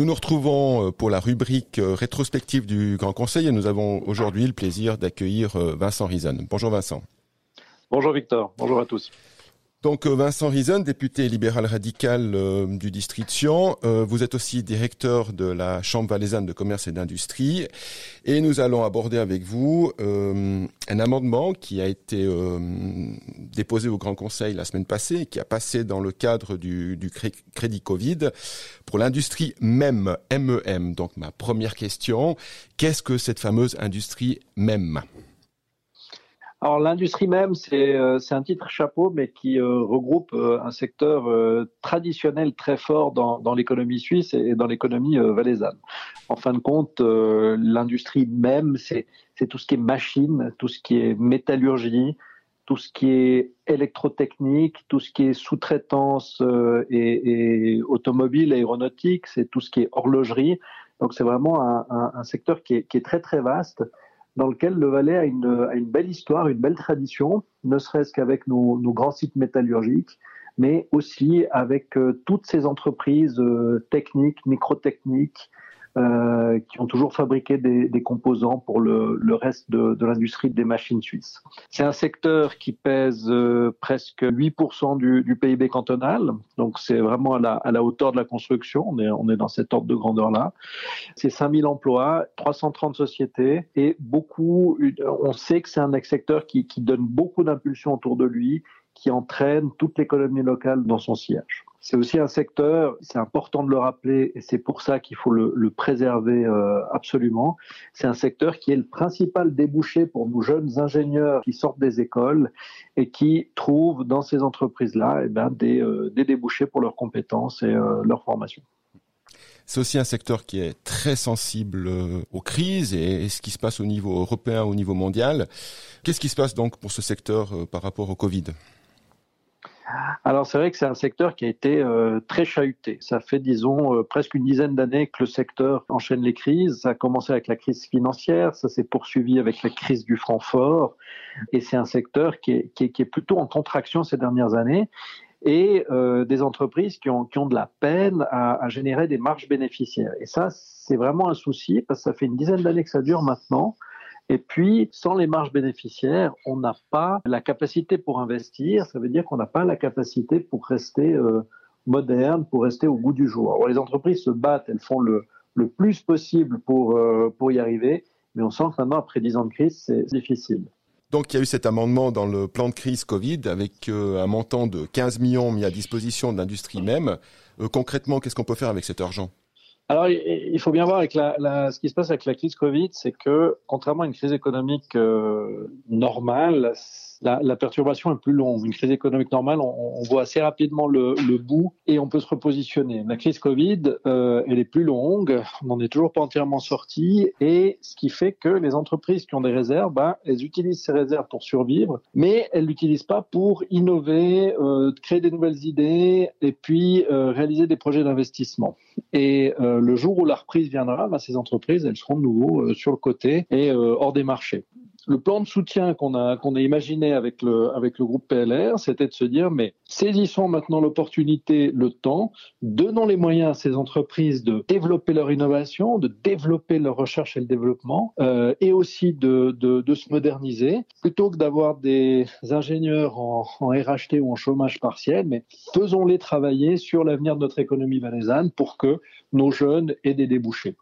Nous nous retrouvons euh, pour la rubrique euh, rétrospective du Grand Conseil et nous avons aujourd'hui le plaisir d'accueillir euh, Vincent Rison. Bonjour Vincent. Bonjour Victor, bonjour à tous. Donc Vincent Rison, député libéral radical du district Sion, vous êtes aussi directeur de la Chambre valaisanne de commerce et d'industrie. Et nous allons aborder avec vous un amendement qui a été déposé au Grand Conseil la semaine passée et qui a passé dans le cadre du, crédit Covid pour l'industrie MEM, MEM. Donc ma première question, qu'est-ce que cette fameuse industrie MEM alors l'industrie même, c'est euh, un titre chapeau, mais qui euh, regroupe euh, un secteur traditionnel très fort dans, dans l'économie suisse et dans l'économie valaisanne. En fin de compte, l'industrie même, c'est tout ce qui est machine, tout ce qui est métallurgie, tout ce qui est électrotechnique, tout ce qui est sous-traitance et, et, automobile, aéronautique, c'est tout ce qui est horlogerie. Donc c'est vraiment un, un, un secteur qui est, qui est, très très vaste dans lequel le Valais a une, belle histoire, une belle tradition, ne serait-ce qu'avec nos, grands sites métallurgiques, mais aussi avec euh, toutes ces entreprises euh, techniques, microtechniques, euh, qui ont toujours fabriqué des, des composants pour le, le reste de, de l'industrie des machines suisses. C'est un secteur qui pèse euh, presque 8% du, du, PIB cantonal, donc c'est vraiment à la, à la, hauteur de la construction, on est, on est dans cet ordre de grandeur-là. C'est 5000 emplois, 330 sociétés et beaucoup, on sait que c'est un secteur qui, qui donne beaucoup d'impulsion autour de lui, qui entraîne toute l'économie locale dans son siège. C'est aussi un secteur, c'est important de le rappeler, et c'est pour ça qu'il faut le, préserver euh, absolument. C'est un secteur qui est le principal débouché pour nos jeunes ingénieurs qui sortent des écoles et qui trouvent dans ces entreprises-là eh ben, des, euh, des, débouchés pour leurs compétences et euh, leur formation. C'est aussi un secteur qui est très sensible aux crises et, ce qui se passe au niveau européen, au niveau mondial. Qu'est-ce qui se passe donc pour ce secteur par rapport au Covid? Alors c'est vrai que c'est un secteur qui a été euh, très chahuté. Ça fait, disons, euh, presque une dizaine d'années que le secteur enchaîne les crises. Ça a commencé avec la crise financière, ça s'est poursuivi avec la crise du franc fort, et c'est un secteur qui est, plutôt en contraction ces dernières années. Et euh, des entreprises qui ont, qui ont de la peine à générer des marges bénéficiaires. Et ça, c'est vraiment un souci parce que ça fait une dizaine d'années que ça dure maintenant. Et puis, sans les marges bénéficiaires, on n'a pas la capacité pour investir. Ça veut dire qu'on n'a pas la capacité pour rester euh, moderne, pour rester au goût du jour. Les entreprises se battent, elles font le, plus possible pour, euh, pour y arriver. Mais on sent que maintenant, après 10 ans de crise, c'est difficile. Donc il y a eu cet amendement dans le plan de crise Covid avec euh, un montant de 15 millions mis à disposition de l'industrie même. Concrètement, qu'est-ce qu'on peut faire avec cet argent? Alors, il faut bien voir avec la, ce qui se passe avec la crise Covid, c'est que contrairement à une crise économique euh, normale, la, perturbation est plus longue. Une crise économique normale, on, voit assez rapidement le, bout et on peut se repositionner. La crise Covid, euh, elle est plus longue, on n'en est toujours pas entièrement sorti, et ce qui fait que les entreprises qui ont des réserves, bah, elles utilisent ces réserves pour survivre, mais elles l'utilisent pas pour innover, euh, créer des nouvelles idées et puis euh, réaliser des projets d'investissement. Et le jour où la reprise viendra, bah, ces entreprises, elles seront de nouveau sur le côté et hors des marchés le plan de soutien qu'on a, qu'on a imaginé avec le, avec le groupe PLR, c'était de se dire, mais saisissons maintenant l'opportunité, le temps, donnons les moyens à ces entreprises de développer leur innovation, de développer leur recherche et le développement, euh, et aussi de, de, de, se moderniser, plutôt que d'avoir des ingénieurs en, RHT ou en chômage partiel, mais faisons-les travailler sur l'avenir de notre économie valaisanne pour que nos jeunes aient des débouchés.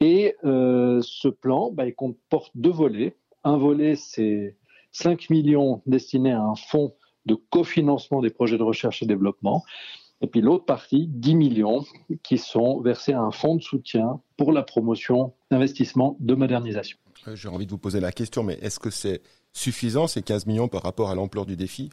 Et euh, ce plan, bah, il comporte deux volets. Un volet, c'est 5 millions destinés à un fonds de cofinancement des projets de recherche et développement. Et puis l'autre partie, 10 millions, qui sont versés à un fonds de soutien pour la promotion d'investissements de modernisation. J'ai envie de vous poser la question, mais est-ce que c'est suffisant ces 15 millions par rapport à l'ampleur du défi?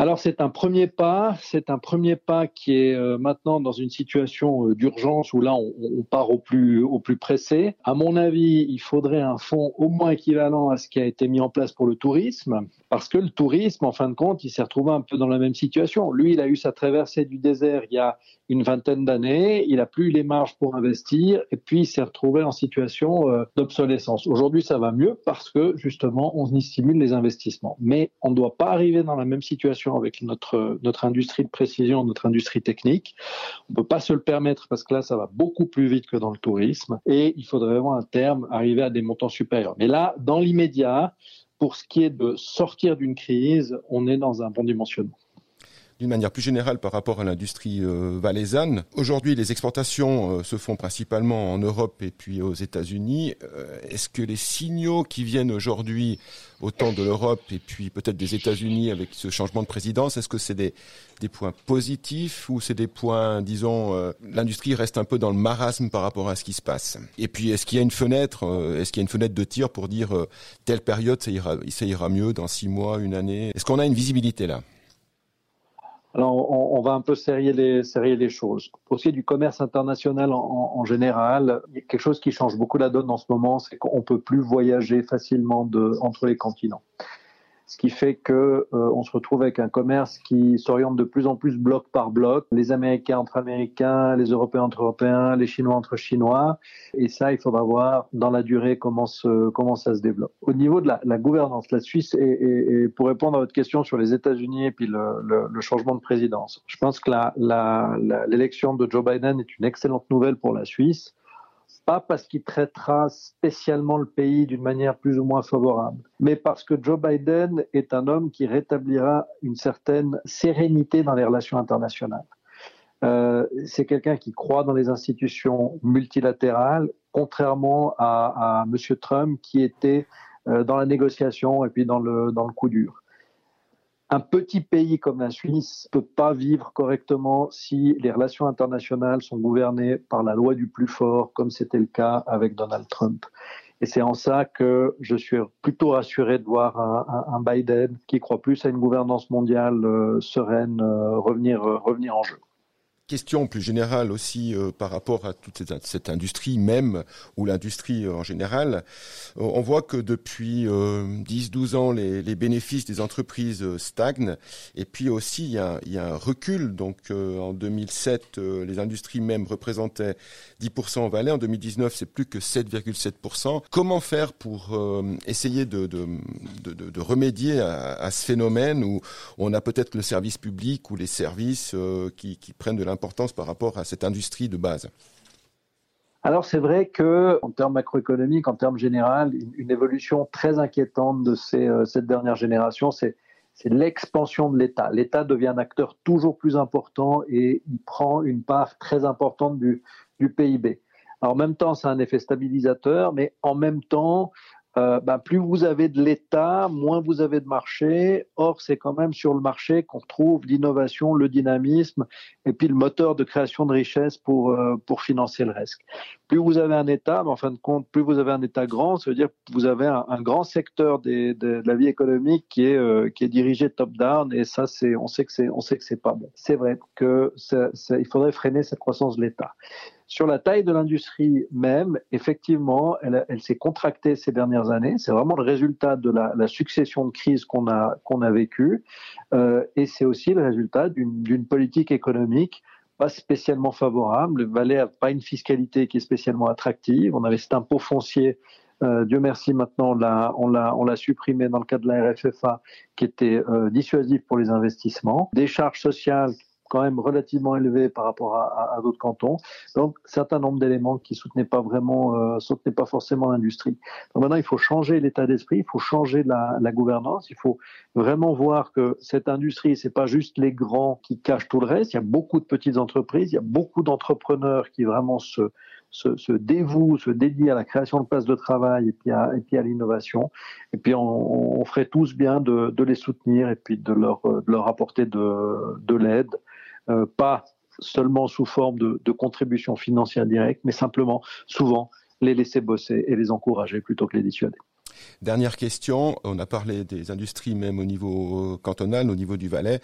Alors c'est un premier pas, c'est un premier pas qui est euh, maintenant dans une situation euh, d'urgence où là on, part au plus au plus pressé. À mon avis, il faudrait un fonds au moins équivalent à ce qui a été mis en place pour le tourisme Parce que le tourisme, en fin de compte, il s'est retrouvé un peu dans la même situation. Lui, il a eu sa traversée du désert il y a une vingtaine d'années, il n'a plus les marges pour investir, et puis il s'est retrouvé en situation euh, d'obsolescence. Aujourd'hui, ça va mieux parce que justement, on y stimule les investissements. Mais on ne doit pas arriver dans la même situation avec notre, notre industrie de précision, notre industrie technique. On ne peut pas se le permettre parce que là, ça va beaucoup plus vite que dans le tourisme, et il faudrait vraiment à terme arriver à des montants supérieurs. Mais là, dans l'immédiat, pour ce qui est de sortir d'une crise, on est dans un bon dimensionnement d'une manière plus générale par rapport à l'industrie euh, valaisanne. Aujourd'hui, les exportations euh, se font principalement en Europe et puis aux États-Unis. Euh, est-ce que les signaux qui viennent aujourd'hui autant de l'Europe et puis peut-être des États-Unis avec ce changement de présidence, est-ce que c'est des, des points positifs ou c'est des points, disons, l'industrie reste un peu dans le marasme par rapport à ce qui se passe? Et puis, est-ce qu'il y a une fenêtre, est-ce qu'il y a une fenêtre de tir pour dire telle période ça ira, ça ira mieux dans six mois, une année? Est-ce qu'on a une visibilité là? Alors, on, va un peu serrer les, choses. Pour ce qui est du commerce international en, général, il y a quelque chose qui change beaucoup la donne en ce moment, c'est qu'on peut plus voyager facilement entre les continents ce qui fait que euh, on se retrouve avec un commerce qui s'oriente de plus en plus bloc par bloc, les Américains entre Américains, les Européens entre Européens, les Chinois entre Chinois, et ça, il faudra voir dans la durée comment, se, comment ça se développe. Au niveau de la, la gouvernance, la Suisse, et, pour répondre à votre question sur les États-Unis et puis le, le, le, changement de présidence, je pense que l'élection de Joe Biden est une excellente nouvelle pour la Suisse pas parce qu'il traitera spécialement le pays d'une manière plus ou moins favorable, mais parce que Joe Biden est un homme qui rétablira une certaine sérénité dans les relations internationales. Euh, c'est quelqu'un qui croit dans les institutions multilatérales, contrairement à, M. Trump qui était euh, dans la négociation et puis dans le, dans le coup dur un petit pays comme la Suisse ne peut pas vivre correctement si les relations internationales sont gouvernées par la loi du plus fort, comme c'était le cas avec Donald Trump. Et c'est en ça que je suis plutôt rassuré de voir un, Biden qui croit plus à une gouvernance mondiale euh, sereine euh, revenir, euh, revenir en jeu question plus générale aussi euh, par rapport à toute cette, industrie même ou l'industrie euh, en général. Euh, on voit que depuis 10-12 ans, les, les, bénéfices des entreprises stagnent et puis aussi il y a, y a un recul. Donc en 2007, les industries même représentaient 10% en Valais. En 2019, c'est plus que 7,7%. Comment faire pour essayer de, de, de, de remédier à, à, ce phénomène où on a peut-être le service public ou les services qui, qui prennent de l'importance par rapport à cette industrie de base alors c'est vrai que en termes macroéconomiques, en termes général, une, évolution très inquiétante de euh, cette dernière génération, c'est l'expansion de l'État. L'État devient un acteur toujours plus important et il prend une part très importante du, du PIB. Alors en même temps, c'est un effet stabilisateur, mais en même temps, euh, ben, plus vous avez de l'État, moins vous avez de marché. Or, c'est quand même sur le marché qu'on trouve l'innovation, le dynamisme et puis le moteur de création de richesse pour, euh, pour financer le reste. Plus vous avez un État, mais en fin de compte, plus vous avez un État grand, ça veut dire que vous avez un, grand secteur de, la vie économique qui est, euh, qui est dirigé top-down et ça, on sait que c'est, on pas bon. C'est vrai que faudrait freiner cette croissance de l'État. Sur la taille de l'industrie même, effectivement, elle, s'est contractée ces dernières années. C'est vraiment le résultat de la, succession de crises qu'on a, qu'on vécues. Euh, et c'est aussi le résultat d'une politique économique pas spécialement favorable. Le Valais n'a pas une fiscalité qui est spécialement attractive. On avait cet impôt foncier euh, Dieu merci, maintenant on l'a, on l'a, supprimé dans le cadre de la RFFA, qui était euh, dissuasif pour les investissements. Des charges sociales quand même relativement élevé par rapport à, d'autres cantons. Donc, certain nombre d'éléments qui soutenaient pas vraiment, euh, soutenaient pas forcément l'industrie. Donc maintenant, il faut changer l'état d'esprit, il faut changer la, gouvernance, il faut vraiment voir que cette industrie, c'est pas juste les grands qui cachent tout le reste. Il y a beaucoup de petites entreprises, il y a beaucoup d'entrepreneurs qui vraiment se se, se, dévouent, se dédient à la création de places de travail et puis à, l'innovation. Et puis on, ferait tous bien de, les soutenir et puis de leur, apporter de l'aide euh, pas seulement sous forme de, de contributions financières directes, mais simplement, souvent, les laisser bosser et les encourager plutôt que les dissuader. Dernière question, on a parlé des industries même au niveau cantonal, au niveau du Valais.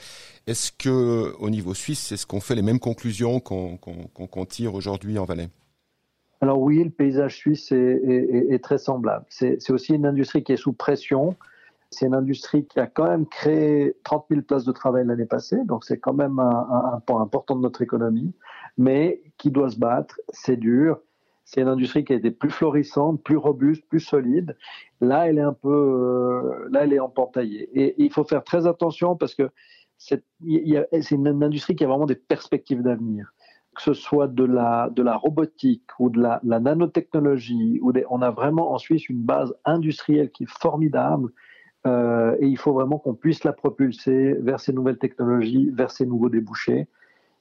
Est-ce que au niveau suisse, est-ce qu'on fait les mêmes conclusions qu'on qu tire aujourd'hui en Valais? Alors oui, le paysage suisse est, est, est très semblable. C'est aussi une industrie qui est sous pression C'est une industrie qui a quand même créé 30 000 places de travail l'année passée, donc c'est quand même un, point important de notre économie, mais qui doit se battre, c'est dur. C'est une industrie qui a été plus florissante, plus robuste, plus solide. Là, elle est un peu, euh, là, elle est entaillée. Et, il faut faire très attention parce que c'est une industrie qui a vraiment des perspectives d'avenir que ce soit de la, de la robotique ou de la, nanotechnologie, on a vraiment en Suisse une base industrielle qui est formidable. Euh, et il faut vraiment qu'on puisse la propulser vers ces nouvelles technologies, vers ces nouveaux débouchés.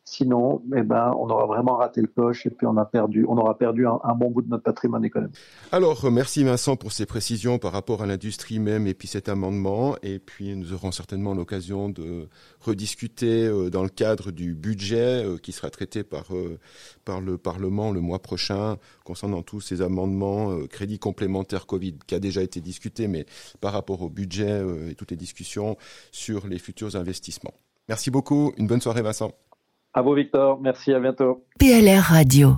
Sinon, eh ben, on aura vraiment raté le coche et puis on a perdu, on aura perdu un, bon bout de notre patrimoine économique. Alors, merci Vincent pour ces précisions par rapport à l'industrie même et puis cet amendement. Et puis, nous aurons certainement l'occasion de rediscuter euh, dans le cadre du budget euh, qui sera traité par, euh, par le Parlement le mois prochain concernant tous ces amendements crédits complémentaires Covid qui a déjà été discuté, mais par rapport au budget et toutes les discussions sur les futurs investissements. Merci beaucoup. Une bonne soirée, Vincent. À vous, Victor. Merci, à bientôt. PLR Radio.